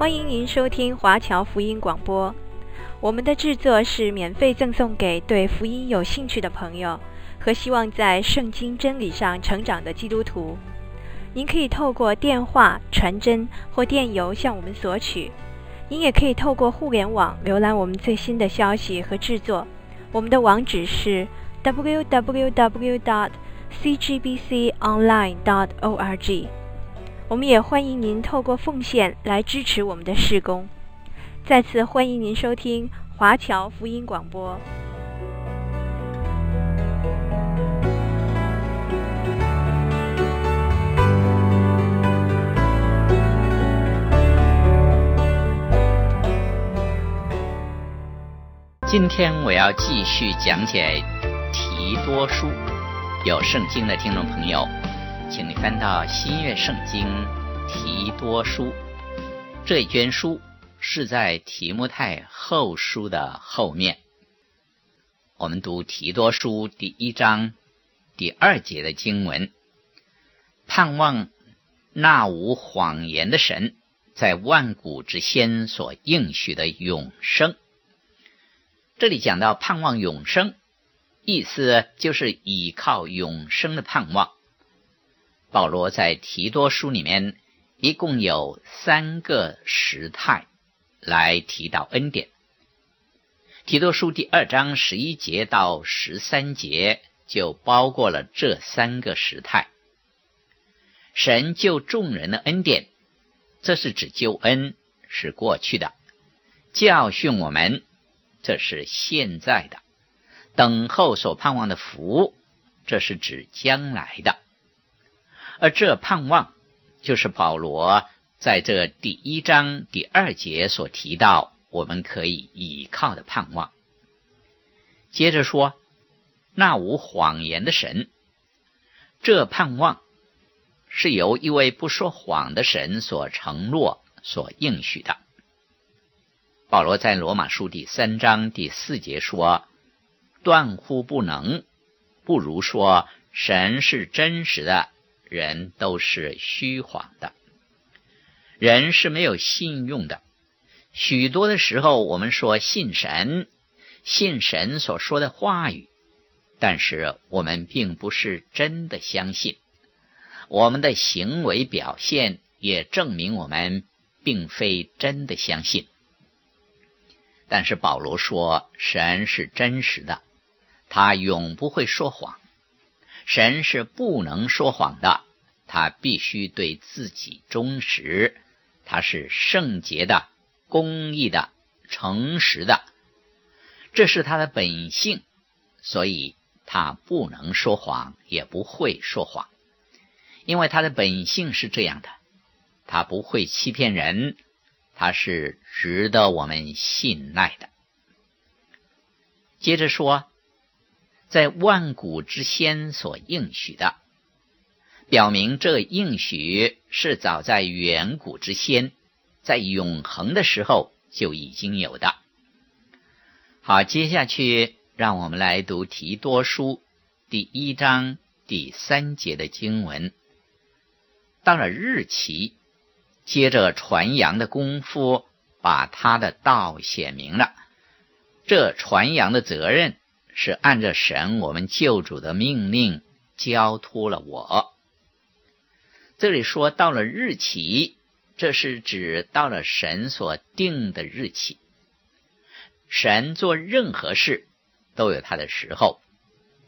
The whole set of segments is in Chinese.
欢迎您收听华侨福音广播。我们的制作是免费赠送给对福音有兴趣的朋友和希望在圣经真理上成长的基督徒。您可以透过电话、传真或电邮向我们索取。您也可以透过互联网浏览我们最新的消息和制作。我们的网址是 www.cgbconline.org。我们也欢迎您透过奉献来支持我们的事工。再次欢迎您收听华侨福音广播。今天我要继续讲解提多书。有圣经的听众朋友，请你翻到新约圣经提多书。这一卷书是在提摩太后书的后面。我们读提多书第一章第二节的经文：盼望那无谎言的神，在万古之先所应许的永生。这里讲到盼望永生，意思就是依靠永生的盼望。保罗在提多书里面一共有三个时态来提到恩典。提多书第二章十一节到十三节就包括了这三个时态。神救众人的恩典，这是指救恩是过去的，教训我们。这是现在的，等候所盼望的福，这是指将来的。而这盼望，就是保罗在这第一章第二节所提到，我们可以倚靠的盼望。接着说，那无谎言的神，这盼望是由一位不说谎的神所承诺、所应许的。保罗在罗马书第三章第四节说：“断乎不能，不如说神是真实的，人都是虚谎的。人是没有信用的。许多的时候，我们说信神，信神所说的话语，但是我们并不是真的相信。我们的行为表现也证明我们并非真的相信。”但是保罗说，神是真实的，他永不会说谎。神是不能说谎的，他必须对自己忠实。他是圣洁的、公义的、诚实的，这是他的本性，所以他不能说谎，也不会说谎，因为他的本性是这样的，他不会欺骗人。他是值得我们信赖的。接着说，在万古之先所应许的，表明这应许是早在远古之先，在永恒的时候就已经有的。好，接下去让我们来读提多书第一章第三节的经文。到了日期。接着传扬的功夫，把他的道显明了。这传扬的责任是按着神我们救主的命令交托了我。这里说到了日期，这是指到了神所定的日期。神做任何事都有他的时候，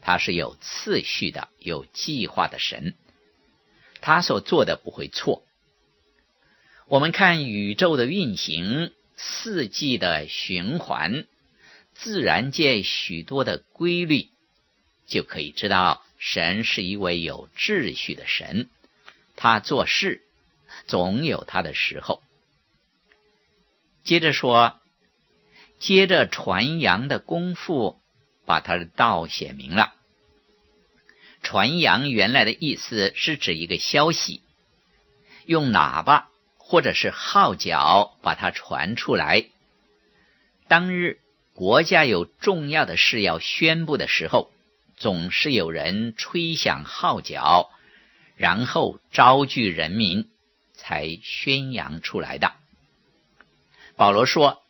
他是有次序的、有计划的神，他所做的不会错。我们看宇宙的运行、四季的循环、自然界许多的规律，就可以知道神是一位有秩序的神。他做事总有他的时候。接着说，接着传扬的功夫，把他的道写明了。传扬原来的意思是指一个消息，用喇叭。或者是号角把它传出来。当日国家有重要的事要宣布的时候，总是有人吹响号角，然后召聚人民，才宣扬出来的。保罗说，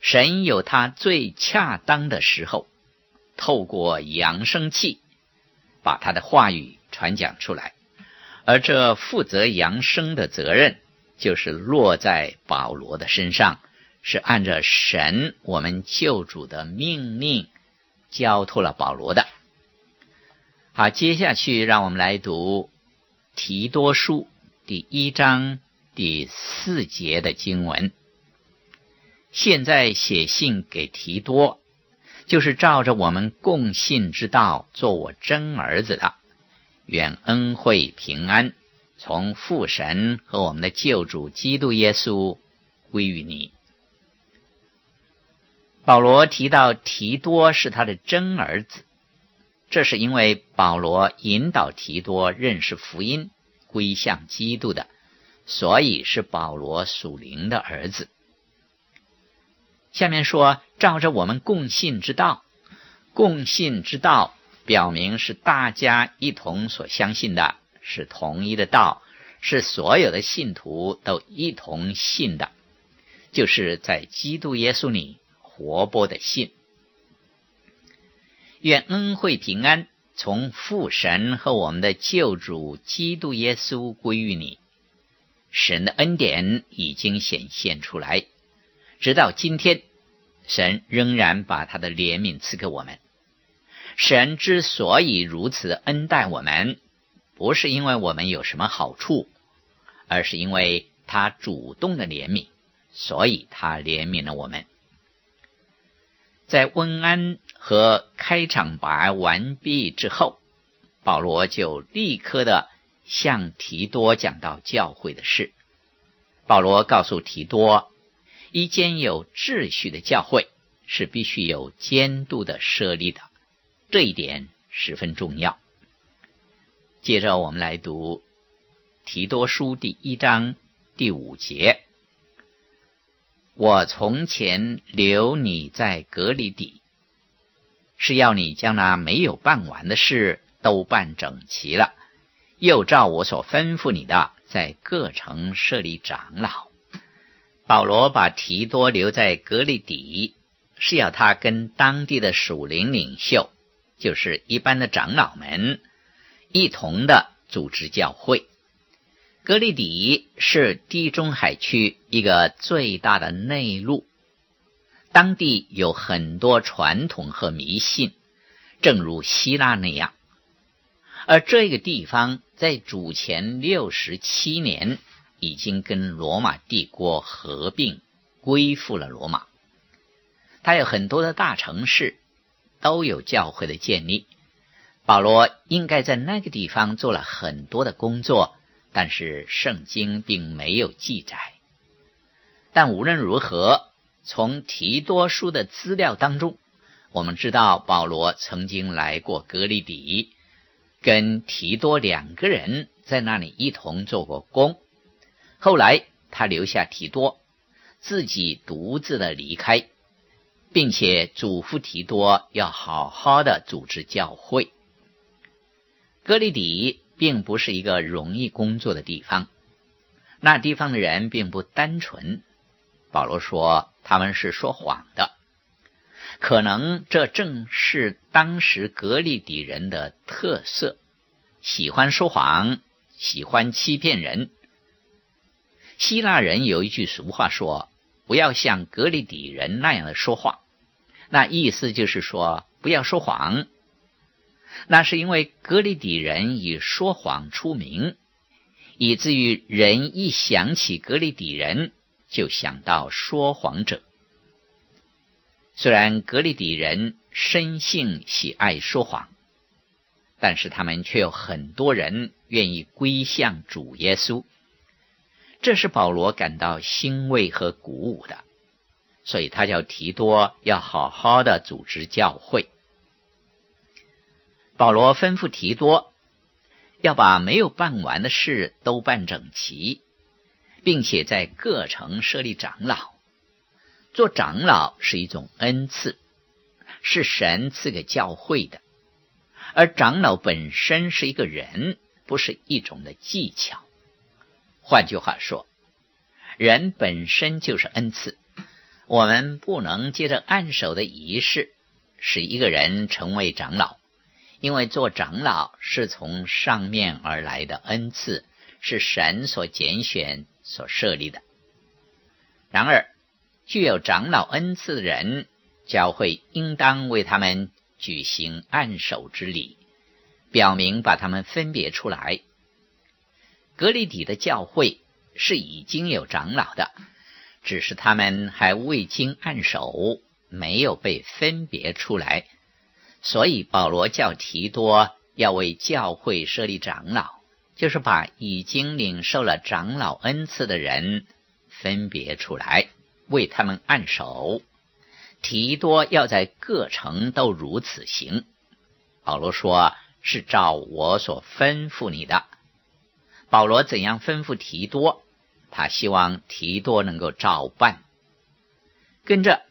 神有他最恰当的时候，透过扬声器，把他的话语传讲出来，而这负责扬声的责任，就是落在保罗的身上，是按照神我们救主的命令交托了保罗的。好，接下去让我们来读提多书第一章第四节的经文。现在写信给提多，就是照着我们共信之道做我真儿子的，愿恩惠平安从父神和我们的救主基督耶稣归于你。保罗提到提多是他的真儿子。这是因为保罗引导提多认识福音、归向基督的，所以是保罗属灵的儿子。下面说，照着我们共信之道，共信之道表明是大家一同所相信的，是同一的道，是所有的信徒都一同信的，就是在基督耶稣里活泼的信。愿恩惠平安从父神和我们的救主基督耶稣归于你。神的恩典已经显现出来，直到今天，神仍然把他的怜悯赐给我们。神之所以如此恩待我们，不是因为我们有什么好处，而是因为他主动的怜悯，所以他怜悯了我们。在温安和开场白完毕之后，保罗就立刻的向提多讲到教会的事。保罗告诉提多，一间有秩序的教会是必须有监督的设立的，这一点十分重要。接着我们来读提多书第一章第五节。我从前留你在革哩底，是要你将那没有办完的事都办整齐了，又照我所吩咐你的，在各城设立长老。保罗把提多留在革哩底，是要他跟当地的属灵领袖，就是一般的长老们，一同的组织教会。格里底是地中海区一个最大的内陆，当地有很多传统和迷信，正如希腊那样。而这个地方在主前六十七年已经跟罗马帝国合并，归附了罗马。它有很多的大城市，都有教会的建立。保罗应该在那个地方做了很多的工作。但是圣经并没有记载。但无论如何，从提多书的资料当中，我们知道保罗曾经来过格里底，跟提多两个人在那里一同做过工。后来他留下提多，自己独自的离开，并且嘱咐提多要好好的组织教会。格里底。并不是一个容易工作的地方，那地方的人并不单纯。保罗说他们是说谎的，可能这正是当时革哩底人的特色，喜欢说谎，喜欢欺骗人。希腊人有一句俗话说：“不要像革哩底人那样的说话。”那意思就是说，不要说谎。那是因为格里底人以说谎出名，以至于人一想起格里底人，就想到说谎者。虽然格里底人生性喜爱说谎，但是他们却有很多人愿意归向主耶稣，这是保罗感到欣慰和鼓舞的，所以他叫提多要好好的组织教会。保罗吩咐提多要把没有办完的事都办整齐，并且在各城设立长老。做长老是一种恩赐，是神赐给教会的。而长老本身是一个人，不是一种的技巧。换句话说，人本身就是恩赐，我们不能借着按手的仪式使一个人成为长老，因为做长老是从上面而来的恩赐，是神所拣选、所设立的。然而，具有长老恩赐的人，教会应当为他们举行按手之礼，表明把他们分别出来。格里底的教会是已经有长老的，只是他们还未经按手，没有被分别出来。所以保罗叫提多要为教会设立长老，就是把已经领受了长老恩赐的人分别出来，为他们按手。提多要在各城都如此行。保罗说：“是照我所吩咐你的。”保罗怎样吩咐提多，他希望提多能够照办。跟着，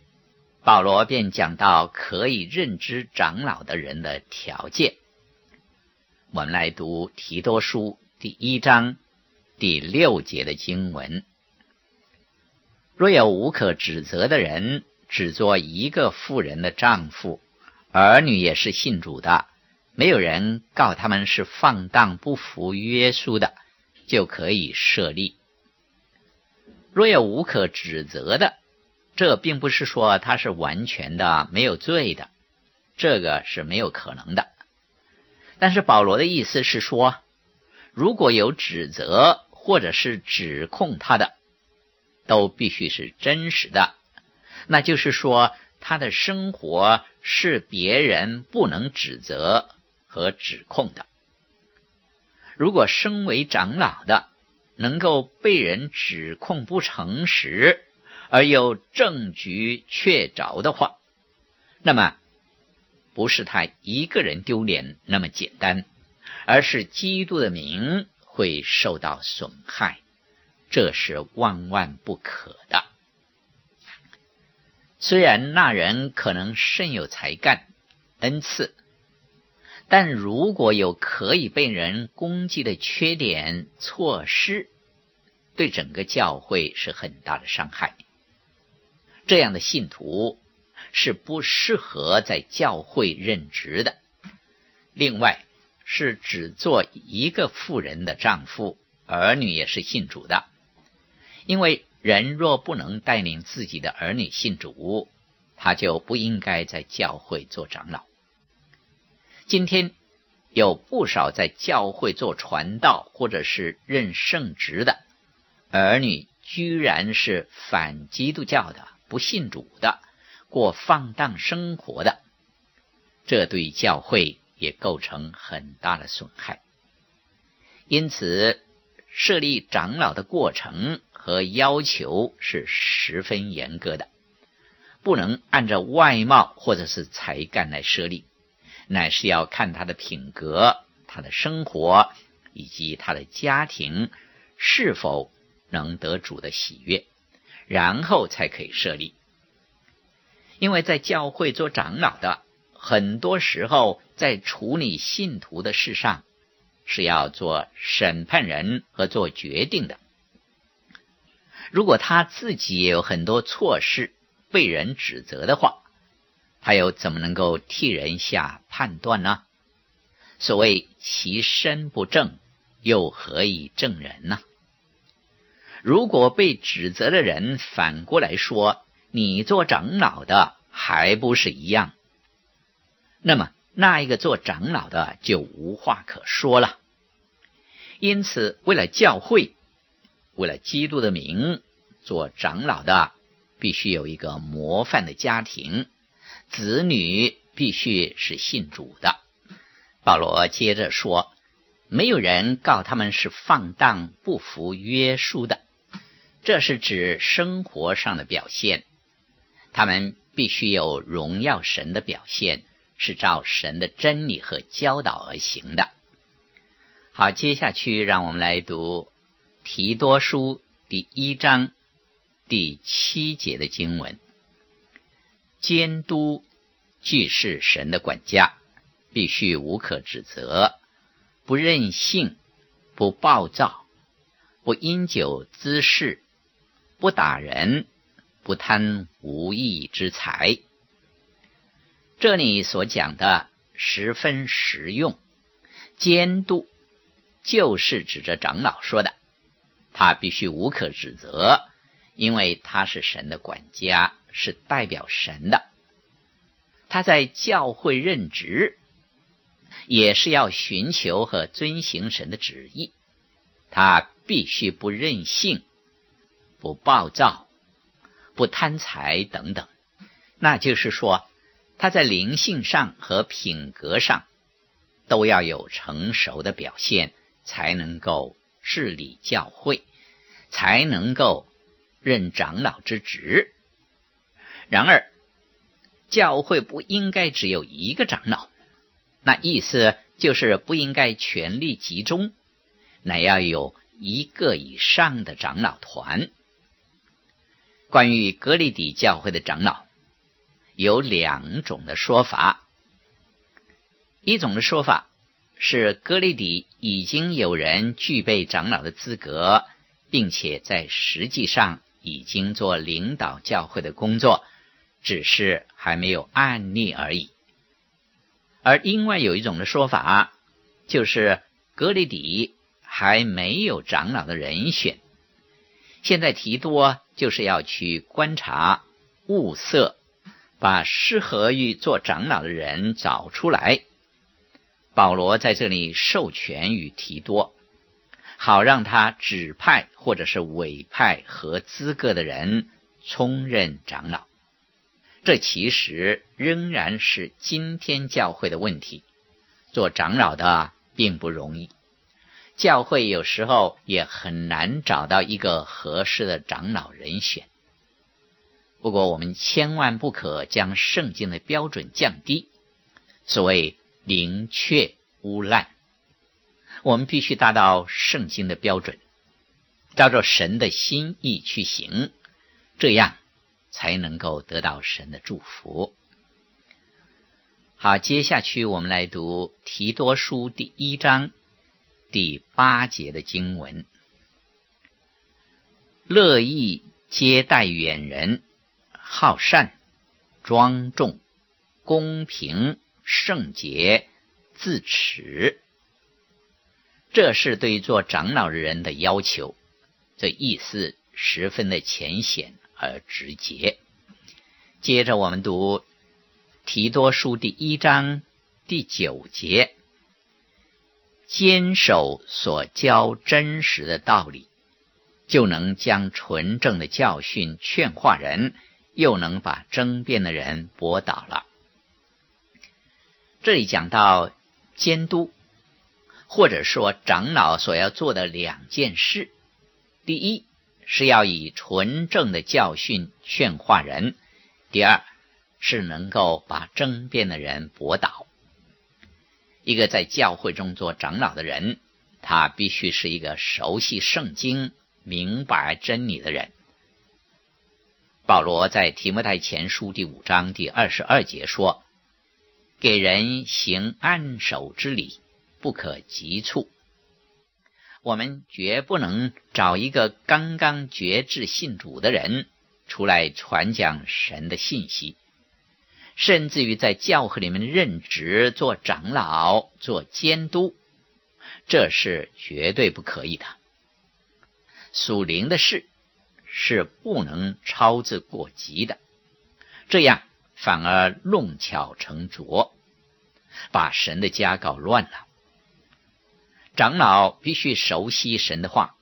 保罗便讲到可以认知长老的人的条件。我们来读提多书第一章第六节的经文：若有无可指责的人，只做一个妇人的丈夫，儿女也是信主的，没有人告他们是放荡不服约束的。就可以设立。若有无可指责的，这并不是说他是完全的没有罪的，这个是没有可能的。但是保罗的意思是说，如果有指责或者是指控他的，都必须是真实的，那就是说他的生活是别人不能指责和指控的。如果身为长老的能够被人指控不诚实，而又证据确凿的话，那么不是他一个人丢脸那么简单，而是基督的名会受到损害，这是万万不可的。虽然那人可能甚有才干、恩赐。但如果有可以被人攻击的缺点、错失，对整个教会是很大的伤害。这样的信徒是不适合在教会任职的。另外，是只做一个妇人的丈夫，儿女也是信主的。因为人若不能带领自己的儿女信主，他就不应该在教会做长老。今天有不少在教会做传道或者是任圣职的儿女，居然是反基督教的、不信主的、过放荡生活的，这对教会也构成很大的损害。因此，设立长老的过程和要求是十分严格的，不能按照外貌或者是才干来设立。乃是要看他的品格、他的生活以及他的家庭是否能得主的喜悦，然后才可以设立。因为在教会做长老的，很多时候在处理信徒的事上是要做审判人和做决定的。如果他自己也有很多错事被人指责的话，他又怎么能够替人下判断呢？所谓其身不正，又何以正人呢？如果被指责的人反过来说，你做长老的还不是一样，那么那一个做长老的就无话可说了。因此，为了教会，为了基督的名，做长老的必须有一个模范的家庭。子女必须是信主的。保罗接着说：“没有人告他们是放荡不服约束的，这是指生活上的表现。他们必须有荣耀神的表现，是照神的真理和教导而行的。”好，接下去让我们来读提多书第一章第七节的经文。监督既是神的管家，必须无可指责，不任性，不暴躁，不因酒滋事，不打人，不贪无义之财。这里所讲的十分实用，监督就是指着长老说的，他必须无可指责，因为他是神的管家，是代表神的。他在教会任职，也是要寻求和遵行神的旨意。他必须不任性、不暴躁、不贪财等等。那就是说，他在灵性上和品格上都要有成熟的表现，才能够治理教会，才能够任长老之职。然而，教会不应该只有一个长老，那意思就是不应该权力集中，乃要有一个以上的长老团。关于格里底教会的长老，有两种的说法。一种的说法是格里底已经有人具备长老的资格，并且在实际上已经做领导教会的工作。只是还没有案例而已，而另外有一种的说法，就是格里底还没有长老的人选，现在提多就是要去观察、物色，把适合于做长老的人找出来。保罗在这里授权与提多，好让他指派或者是委派合资格的人充任长老。这其实仍然是今天教会的问题。做长老的并不容易，教会有时候也很难找到一个合适的长老人选。不过，我们千万不可将圣经的标准降低。所谓宁缺毋滥，我们必须达到圣经的标准，照着神的心意去行，这样。才能够得到神的祝福。好，接下去我们来读提多书第一章第八节的经文：乐意接待远人，好善、庄重、公平、圣洁、自持。这是对做长老的人的要求。这意思十分的浅显。而直接。接着我们读提多书第一章第九节，坚守所教真实的道理，就能将纯正的教训劝化人，又能把争辩的人驳倒了。这里讲到监督，或者说长老所要做的两件事，第一。是要以纯正的教训劝化人，第二是能够把争辩的人驳倒。一个在教会中做长老的人，他必须是一个熟悉圣经、明白真理的人。保罗在提摩太前书第五章第二十二节说：“给人行按手之礼，不可急促。”我们绝不能找一个刚刚决志信主的人出来传讲神的信息，甚至于在教会里面任职做长老、做监督，这是绝对不可以的。属灵的事是不能操之过急的，这样反而弄巧成拙，把神的家搞乱了。长老必须熟悉神的话，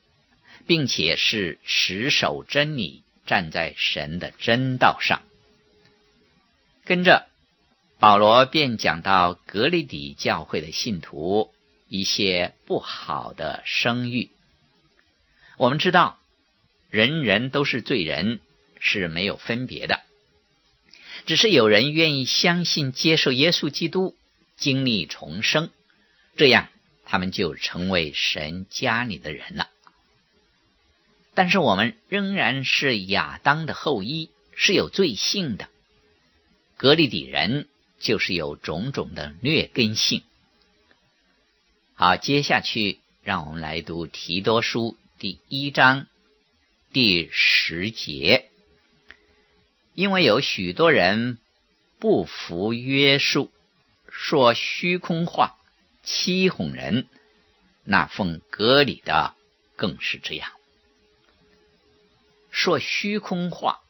并且是持守真理，站在神的真道上。跟着保罗便讲到格里底教会的信徒一些不好的声誉。我们知道，人人都是罪人，是没有分别的，只是有人愿意相信、接受耶稣基督，经历重生，这样。他们就成为神家里的人了，但是我们仍然是亚当的后裔，是有罪性的。格里底人就是有种种的劣根性。好，接下去让我们来读提多书第一章第十节：因为有许多人不服约束，说虚空话，欺哄人。那奉格里的更是这样，说虚空话，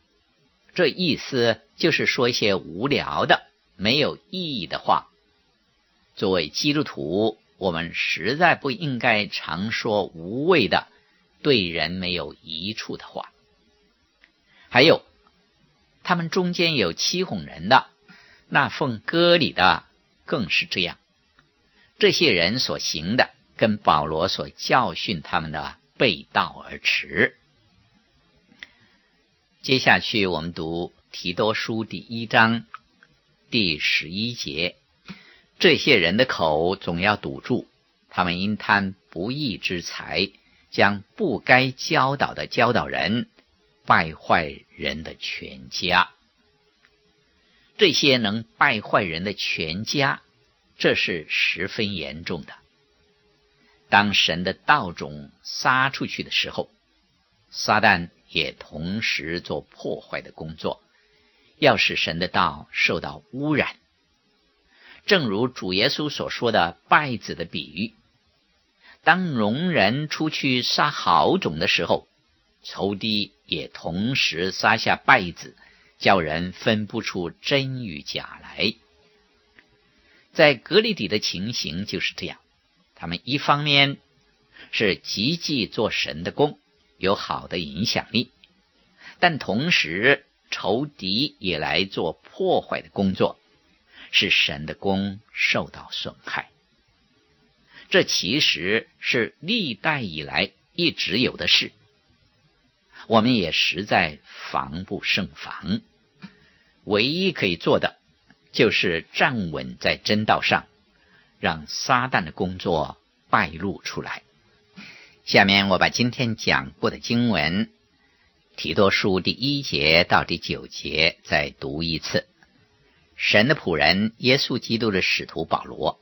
这意思就是说一些无聊的、没有意义的话。作为基督徒，我们实在不应该常说无谓的、对人没有益处的话。还有，他们中间有欺哄人的，那奉割礼的更是这样。这些人所行的，跟保罗所教训他们的背道而驰。接下去，我们读提多书第一章第十一节。这些人的口总要堵住，他们因贪不义之财，将不该教导的教导人，败坏人的全家。这些能败坏人的全家，这是十分严重的。当神的道种撒出去的时候，撒旦也同时做破坏的工作，要使神的道受到污染。正如主耶稣所说的稗子的比喻，当农人出去撒好种的时候，仇敌也同时撒下稗子，叫人分不出真与假来。在格里底的情形就是这样，他们一方面是积极做神的工，有好的影响力，但同时仇敌也来做破坏的工作。使神的工受到损害，这其实是历代以来一直有的事，我们也实在防不胜防。唯一可以做的，就是站稳在真道上，让撒旦的工作败露出来。下面我把今天讲过的经文，提多书第一节到第九节再读一次。神的仆人，耶稣基督的使徒保罗，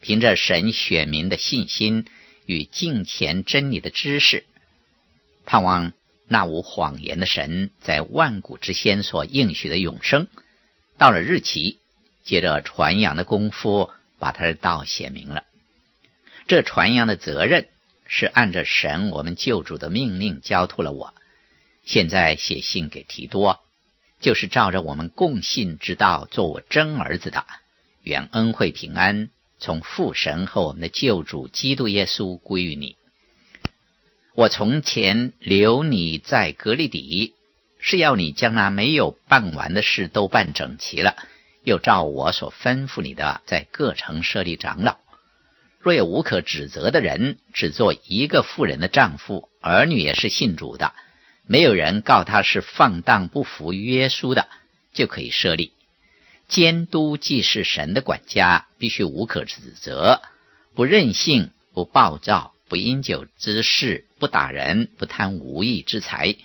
凭着神选民的信心与敬虔真理的知识，盼望那无谎言的神在万古之先所应许的永生，到了日期，借着传扬的功夫，把他的道写明了。这传扬的责任是按着神我们救主的命令交托了我。现在写信给提多。就是照着我们共信之道做我真儿子的，愿恩惠平安从父神和我们的救主基督耶稣归于你。我从前留你在格利底，是要你将那没有办完的事都办整齐了，又照我所吩咐你的，在各城设立长老。若有无可指责的人，只做一个妇人的丈夫，儿女也是信主的。没有人告他是放荡不服约束的，就可以设立监督。既是神的管家，必须无可指责，不任性，不暴躁，不因酒滋事，不打人，不贪无义之财，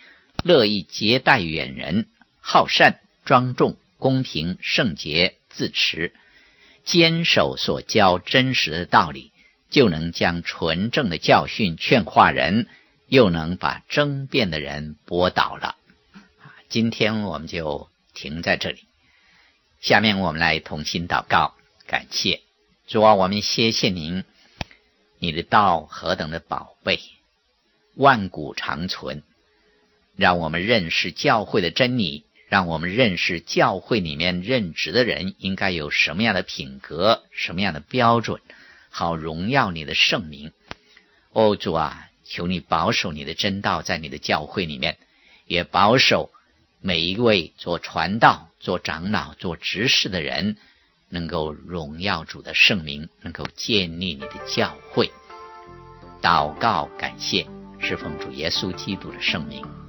乐意接待远人，好善，庄重，公平，圣洁，自持，坚守所教真实的道理，就能将纯正的教训劝化人。又能把争辩的人驳倒了。今天我们就停在这里。下面我们来同心祷告，感谢主啊，我们谢谢您，你的道何等的宝贝，万古长存，让我们认识教会的真理，让我们认识教会里面任职的人应该有什么样的品格，什么样的标准，好荣耀你的圣名。哦，主啊。求你保守你的真道在你的教会里面，也保守每一位做传道、做长老、做执事的人，能够荣耀主的圣名，能够建立你的教会。祷告，感谢，是奉主耶稣基督的圣名。